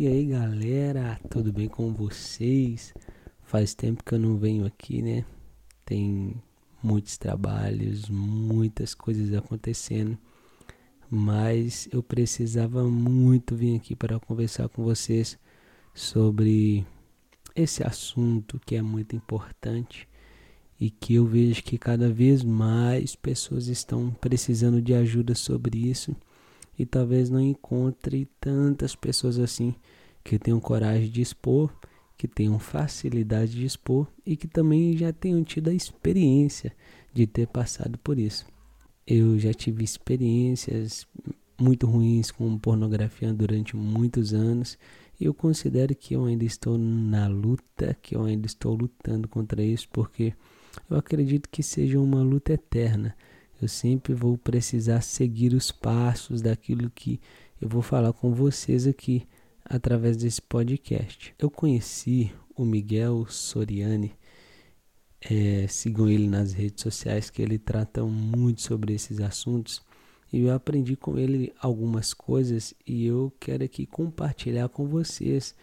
E aí galera, tudo bem com vocês? Faz tempo que eu não venho aqui, né? Tem muitos trabalhos, muitas coisas acontecendo, mas eu precisava muito vir aqui para conversar com vocês sobre esse assunto que é muito importante e que eu vejo que cada vez mais pessoas estão precisando de ajuda sobre isso e talvez não encontre tantas pessoas assim que tenham coragem de expor, que tenham facilidade de expor e que também já tenham tido a experiência de ter passado por isso. Eu já tive experiências muito ruins com pornografia durante muitos anos e eu considero que eu ainda estou na luta, que eu ainda estou lutando contra isso porque eu acredito que seja uma luta eterna eu sempre vou precisar seguir os passos daquilo que eu vou falar com vocês aqui através desse podcast. Eu conheci o Miguel Soriani, é, sigam ele nas redes sociais que ele trata muito sobre esses assuntos e eu aprendi com ele algumas coisas e eu quero aqui compartilhar com vocês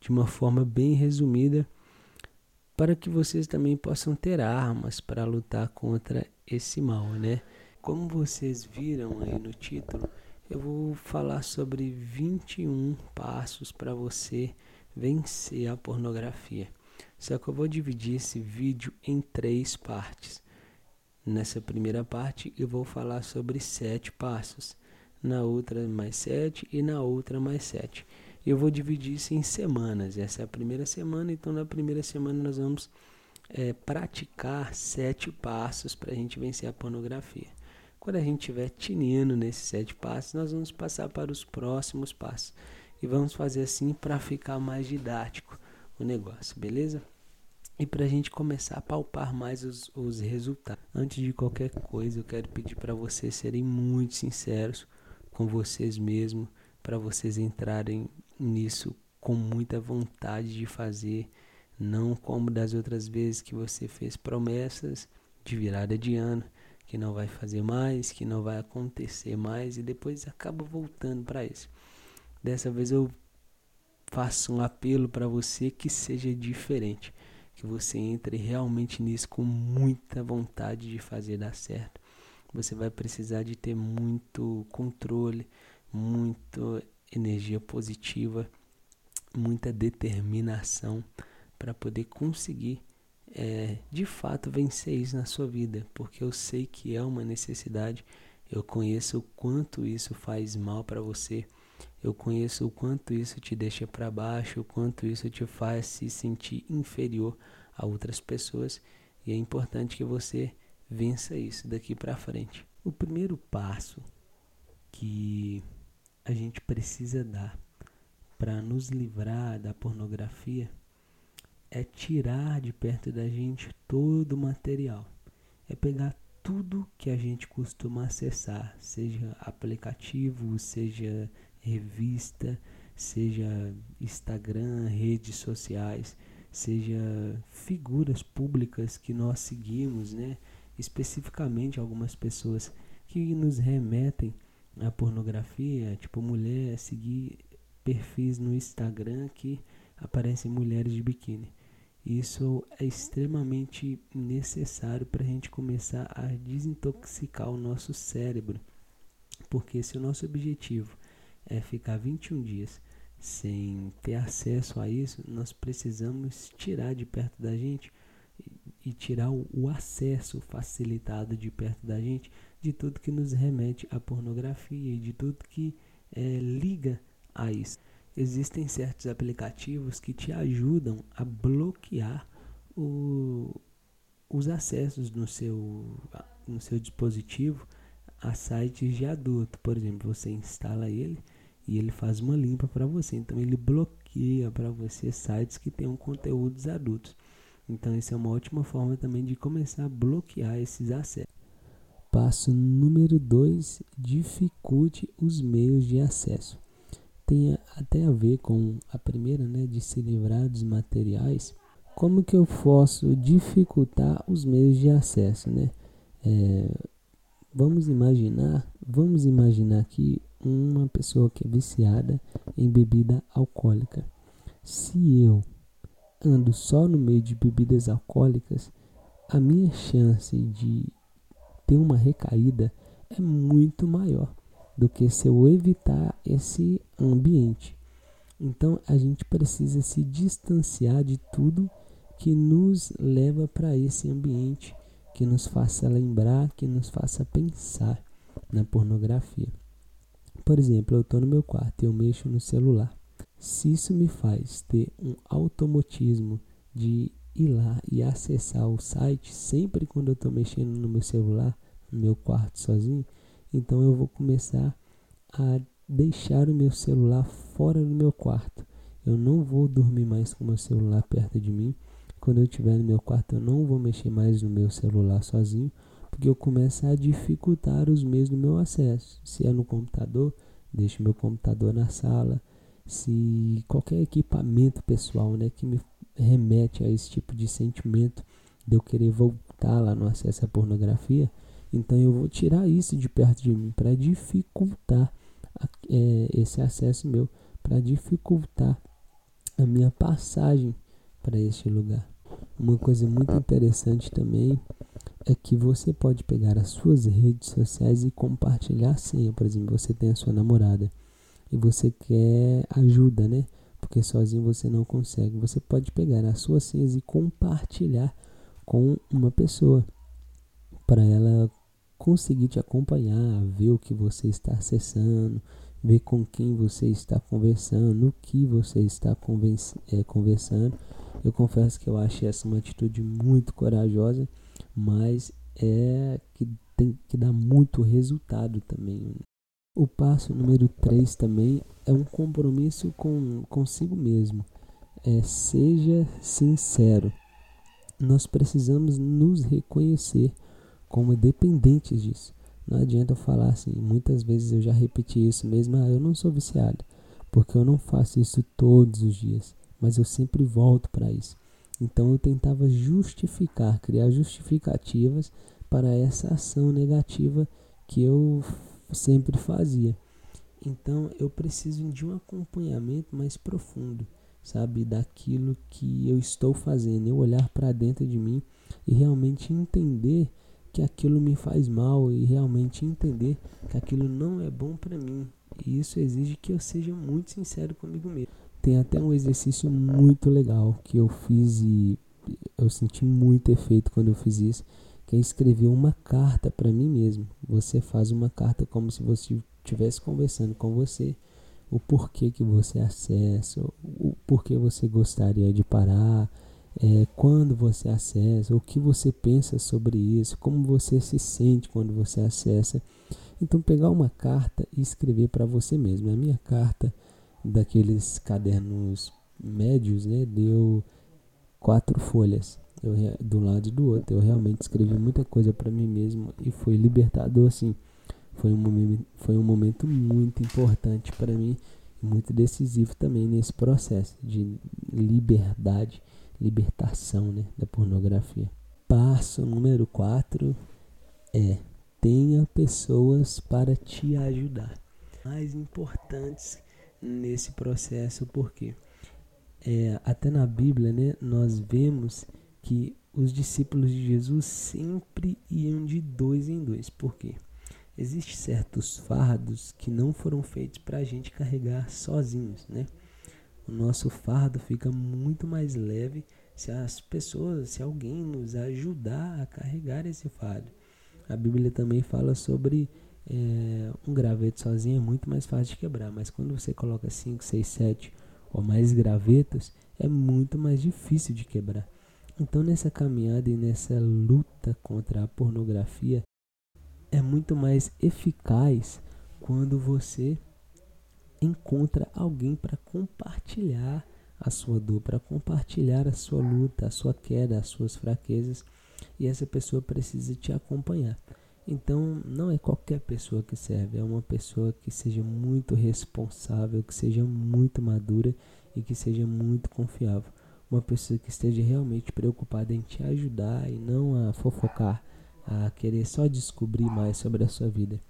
de uma forma bem resumida para que vocês também possam ter armas para lutar contra esse mal, né? Como vocês viram aí no título, eu vou falar sobre 21 passos para você vencer a pornografia. Só que eu vou dividir esse vídeo em três partes. Nessa primeira parte eu vou falar sobre sete passos, na outra mais sete e na outra mais sete. Eu vou dividir isso em semanas. Essa é a primeira semana, então na primeira semana nós vamos é, praticar sete passos para a gente vencer a pornografia. Quando a gente estiver tinindo nesses sete passos, nós vamos passar para os próximos passos. E vamos fazer assim para ficar mais didático o negócio, beleza? E para a gente começar a palpar mais os, os resultados. Antes de qualquer coisa, eu quero pedir para vocês serem muito sinceros com vocês mesmos, para vocês entrarem nisso com muita vontade de fazer não como das outras vezes que você fez promessas de virada de ano, que não vai fazer mais, que não vai acontecer mais e depois acaba voltando para isso. Dessa vez eu faço um apelo para você que seja diferente, que você entre realmente nisso com muita vontade de fazer dar certo. Você vai precisar de ter muito controle, muita energia positiva, muita determinação para poder conseguir é, de fato vencer isso na sua vida, porque eu sei que é uma necessidade, eu conheço o quanto isso faz mal para você, eu conheço o quanto isso te deixa para baixo, o quanto isso te faz se sentir inferior a outras pessoas, e é importante que você vença isso daqui para frente. O primeiro passo que a gente precisa dar para nos livrar da pornografia é tirar de perto da gente todo o material. É pegar tudo que a gente costuma acessar, seja aplicativo, seja revista, seja Instagram, redes sociais, seja figuras públicas que nós seguimos, né? Especificamente algumas pessoas que nos remetem à pornografia, tipo mulher seguir perfis no Instagram que aparecem mulheres de biquíni. Isso é extremamente necessário para a gente começar a desintoxicar o nosso cérebro. Porque se o nosso objetivo é ficar 21 dias sem ter acesso a isso, nós precisamos tirar de perto da gente e tirar o, acesso facilitado de perto da gente de tudo que nos remete à pornografia e de tudo que é, liga a isso existem certos aplicativos que te ajudam a bloquear o, os acessos no seu, no seu dispositivo a sites de adulto. Por exemplo, você instala ele e ele faz uma limpa para você. Então ele bloqueia para você sites que tenham conteúdos adultos. Então isso é uma ótima forma também de começar a bloquear esses acessos. Passo número 2: dificulte os meios de acesso tem até a ver com a primeira, né, de se livrar dos materiais. Como que eu posso dificultar os meios de acesso, né? É, vamos imaginar, vamos imaginar aqui uma pessoa que é viciada em bebida alcoólica. Se eu ando só no meio de bebidas alcoólicas, a minha chance de ter uma recaída é muito maior do que se eu evitar esse ambiente. Então a gente precisa se distanciar de tudo que nos leva para esse ambiente, que nos faça lembrar, que nos faça pensar na pornografia. Por exemplo, eu estou no meu quarto e eu mexo no celular. Se isso me faz ter um automatismo de ir lá e acessar o site sempre quando eu estou mexendo no meu celular, no meu quarto sozinho, então eu vou começar a deixar o meu celular fora do meu quarto. Eu não vou dormir mais com o meu celular perto de mim. Quando eu estiver no meu quarto, eu não vou mexer mais no meu celular sozinho, porque eu começo a dificultar os meios do meu acesso. Se é no computador, deixo meu computador na sala. Se qualquer equipamento pessoal, né, que me remete a esse tipo de sentimento de eu querer voltar lá no acesso à pornografia, então eu vou tirar isso de perto de mim para dificultar é, esse acesso meu, para dificultar a minha passagem para este lugar. Uma coisa muito interessante também é que você pode pegar as suas redes sociais e compartilhar a senha. Por exemplo, você tem a sua namorada e você quer ajuda, né? Porque sozinho você não consegue. Você pode pegar as suas senhas e compartilhar com uma pessoa para ela conseguir te acompanhar, ver o que você está acessando, ver com quem você está conversando, o que você está é, conversando. Eu confesso que eu achei essa uma atitude muito corajosa mas é que tem que dar muito resultado também. O passo número 3 também é um compromisso com consigo mesmo. É, seja sincero. Nós precisamos nos reconhecer como dependentes disso. Não adianta eu falar assim, muitas vezes eu já repeti isso mesmo, ah, eu não sou viciado, porque eu não faço isso todos os dias, mas eu sempre volto para isso. Então eu tentava justificar, criar justificativas para essa ação negativa que eu sempre fazia. Então eu preciso de um acompanhamento mais profundo, sabe, daquilo que eu estou fazendo, eu olhar para dentro de mim e realmente entender que aquilo me faz mal e realmente entender que aquilo não é bom para mim. E isso exige que eu seja muito sincero comigo mesmo. Tem até um exercício muito legal que eu fiz e eu senti muito efeito quando eu fiz isso, que é escrever uma carta para mim mesmo. Você faz uma carta como se você estivesse conversando com você, o porquê que você acessa, o porquê você gostaria de parar, é, quando você acessa, o que você pensa sobre isso, como você se sente quando você acessa. Então pegar uma carta e escrever para você mesmo. A minha carta daqueles cadernos médios, né, deu quatro folhas, eu, do lado e do outro. Eu realmente escrevi muita coisa para mim mesmo e foi libertador, assim. Foi um momento, foi um momento muito importante para mim, muito decisivo também nesse processo de liberdade, libertação, né, da pornografia. Passo número 4 é tenha pessoas para te ajudar. Mais importantes nesse processo, porque é, até na Bíblia né, nós vemos que os discípulos de Jesus sempre iam de dois em dois. Por quê? Existem certos fardos que não foram feitos para a gente carregar sozinhos, né? O nosso fardo fica muito mais leve se as pessoas, se alguém nos ajudar a carregar esse fardo. A Bíblia também fala sobre é, um graveto sozinho é muito mais fácil de quebrar, mas quando você coloca 5, 6, 7 ou mais gravetos, é muito mais difícil de quebrar. Então, nessa caminhada e nessa luta contra a pornografia, é muito mais eficaz quando você encontra alguém para compartilhar a sua dor, para compartilhar a sua luta, a sua queda, as suas fraquezas, e essa pessoa precisa te acompanhar. Então, não é qualquer pessoa que serve, é uma pessoa que seja muito responsável, que seja muito madura e que seja muito confiável. Uma pessoa que esteja realmente preocupada em te ajudar e não a fofocar, a querer só descobrir mais sobre a sua vida,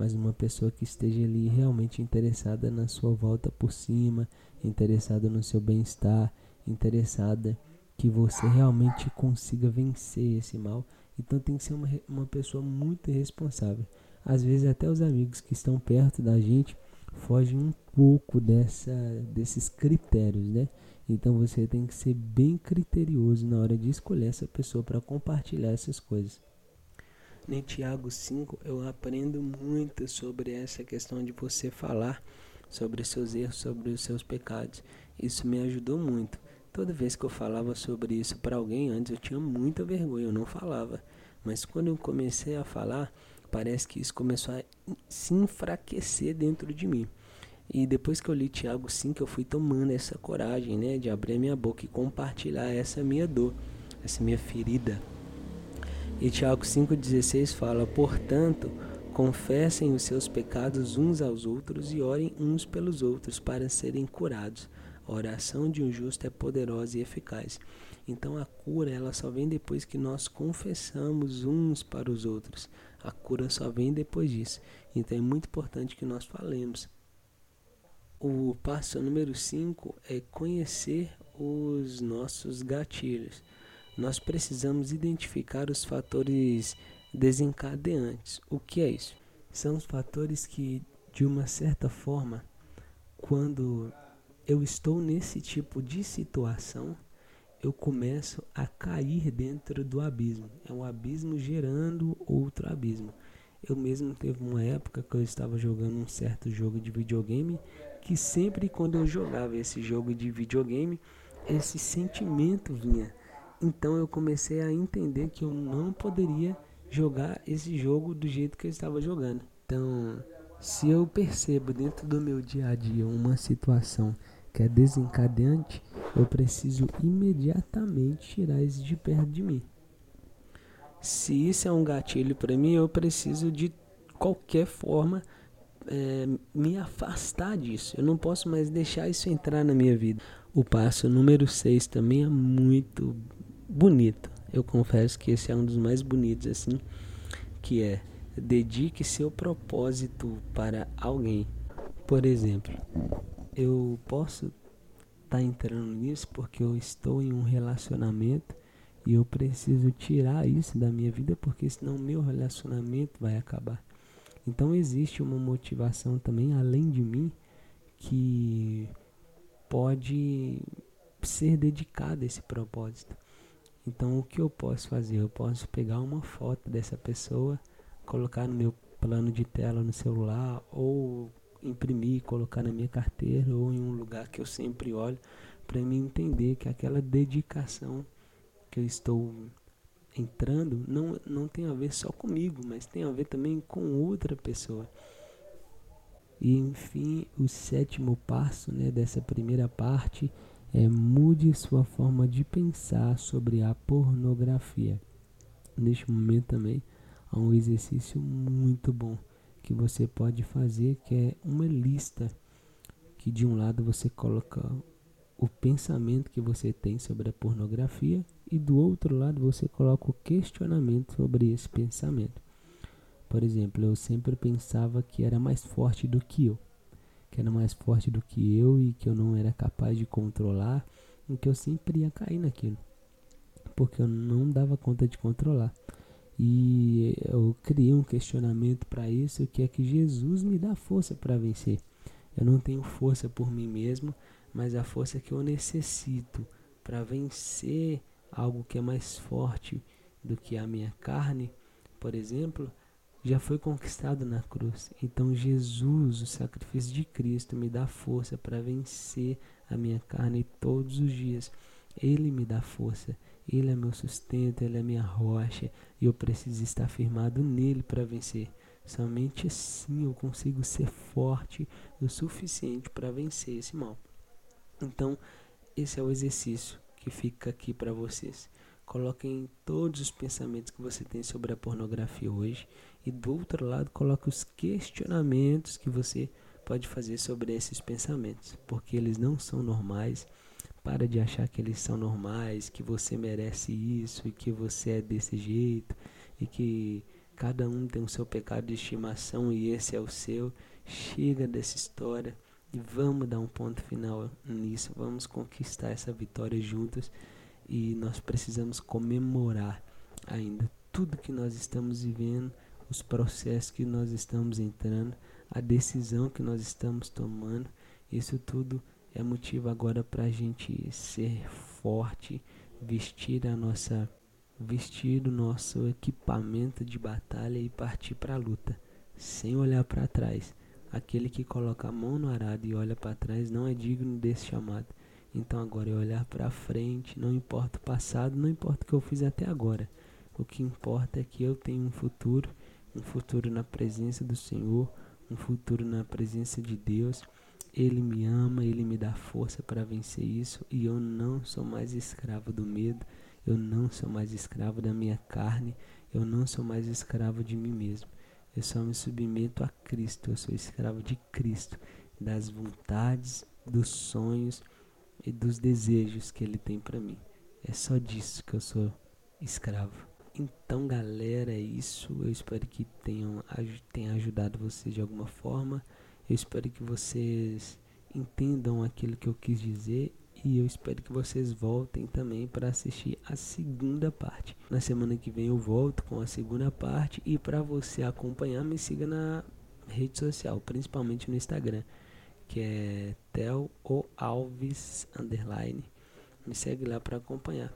mas uma pessoa que esteja ali realmente interessada na sua volta por cima, interessada no seu bem-estar, interessada que você realmente consiga vencer esse mal. Então tem que ser uma, uma pessoa muito responsável. Às vezes até os amigos que estão perto da gente fogem um pouco dessa, desses critérios, né? Então você tem que ser bem criterioso na hora de escolher essa pessoa para compartilhar essas coisas. Em Tiago 5 eu aprendo muito sobre essa questão de você falar sobre os seus erros, sobre os seus pecados. Isso me ajudou muito. Toda vez que eu falava sobre isso para alguém antes, eu tinha muita vergonha, eu não falava. Mas quando eu comecei a falar, parece que isso começou a se enfraquecer dentro de mim. E depois que eu li Tiago 5, eu fui tomando essa coragem, né, de abrir a minha boca e compartilhar essa minha dor, essa minha ferida. E Tiago 5,16 fala: Portanto, confessem os seus pecados uns aos outros e orem uns pelos outros para serem curados. A oração de um justo é poderosa e eficaz. Então a cura ela só vem depois que nós confessamos uns para os outros. A cura só vem depois disso. Então é muito importante que nós falemos o passo número 5 é conhecer os nossos gatilhos. Nós precisamos identificar os fatores desencadeantes. O que é isso? São os fatores que, de uma certa forma, quando eu estou nesse tipo de situação, eu começo a cair dentro do abismo. É um abismo gerando outro abismo. Eu mesmo teve uma época que eu estava jogando um certo jogo de videogame que sempre quando eu jogava esse jogo de videogame, esse sentimento vinha. Então eu comecei a entender que eu não poderia jogar esse jogo do jeito que eu estava jogando. Então, se eu percebo dentro do meu dia a dia uma situação que é desencadeante, eu preciso imediatamente tirar isso de perto de mim. Se isso é um gatilho para mim, eu preciso de qualquer forma é, me afastar disso. Eu não posso mais deixar isso entrar na minha vida. O passo número 6 também é muito bonito. Eu confesso que esse é um dos mais bonitos assim, que é dedique seu propósito para alguém. Por exemplo, eu posso estar tá entrando nisso porque eu estou em um relacionamento e eu preciso tirar isso da minha vida porque senão meu relacionamento vai acabar. Então existe uma motivação também além de mim que pode ser dedicada a esse propósito. Então o que eu posso fazer? Eu posso pegar uma foto dessa pessoa, colocar no meu plano de tela no celular ou imprimir, colocar na minha carteira ou em um lugar que eu sempre olho para me entender que aquela dedicação que eu estou entrando não, não tem a ver só comigo, mas tem a ver também com outra pessoa. E enfim, o sétimo passo né, dessa primeira parte é mude sua forma de pensar sobre a pornografia. Neste momento também há um exercício muito bom que você pode fazer, que é uma lista que de um lado você coloca o pensamento que você tem sobre a pornografia e do outro lado você coloca o questionamento sobre esse pensamento. Por exemplo, eu sempre pensava que era mais forte do que eu, que era mais forte do que eu e que eu não era capaz de controlar, e que eu sempre ia cair naquilo, porque eu não dava conta de controlar. E eu criei um questionamento para isso, que é que Jesus me dá força para vencer. Eu não tenho força por mim mesmo, mas a força que eu necessito para vencer algo que é mais forte do que a minha carne, por exemplo, já foi conquistado na cruz. Então Jesus, o sacrifício de Cristo, me dá força para vencer a minha carne todos os dias. Ele me dá força, ele é meu sustento, ele é minha rocha, e eu preciso estar firmado nele para vencer. Somente assim eu consigo ser forte o suficiente para vencer esse mal. Então, esse é o exercício que fica aqui para vocês. Coloquem todos os pensamentos que você tem sobre a pornografia hoje e do outro lado coloque os questionamentos que você pode fazer sobre esses pensamentos, porque eles não são normais. Para de achar que eles são normais, que você merece isso e que você é desse jeito e que Cada um tem o seu pecado de estimação e esse é o seu. Chega dessa história e vamos dar um ponto final nisso. Vamos conquistar essa vitória juntos e nós precisamos comemorar ainda tudo que nós estamos vivendo, os processos que nós estamos entrando, a decisão que nós estamos tomando. Isso tudo é motivo agora para a gente ser forte, vestir a nossa vestir o nosso equipamento de batalha e partir para a luta, sem olhar para trás. Aquele que coloca a mão no arado e olha para trás não é digno desse chamado. Então agora é olhar para frente, não importa o passado, não importa o que eu fiz até agora. O que importa é que eu tenho um futuro, um futuro na presença do Senhor, um futuro na presença de Deus. Ele me ama, ele me dá força para vencer isso e eu não sou mais escravo do medo, eu não sou mais escravo da minha carne, eu não sou mais escravo de mim mesmo. Eu só me submeto a Cristo, eu sou escravo de Cristo, das vontades, dos sonhos e dos desejos que Ele tem para mim. É só disso que eu sou escravo. Então, galera, é isso. Eu espero que tenham, tenha ajudado vocês de alguma forma. Eu espero que vocês entendam aquilo que eu quis dizer e eu espero que vocês voltem também para assistir a segunda parte. Na semana que vem eu volto com a segunda parte e para você acompanhar, me siga na rede social, principalmente no Instagram, que é Tel Alves underline. Me segue lá para acompanhar,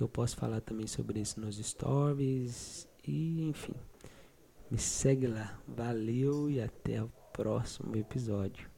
que eu posso falar também sobre isso nos stories e enfim. Me segue lá. Valeu e até o próximo episódio.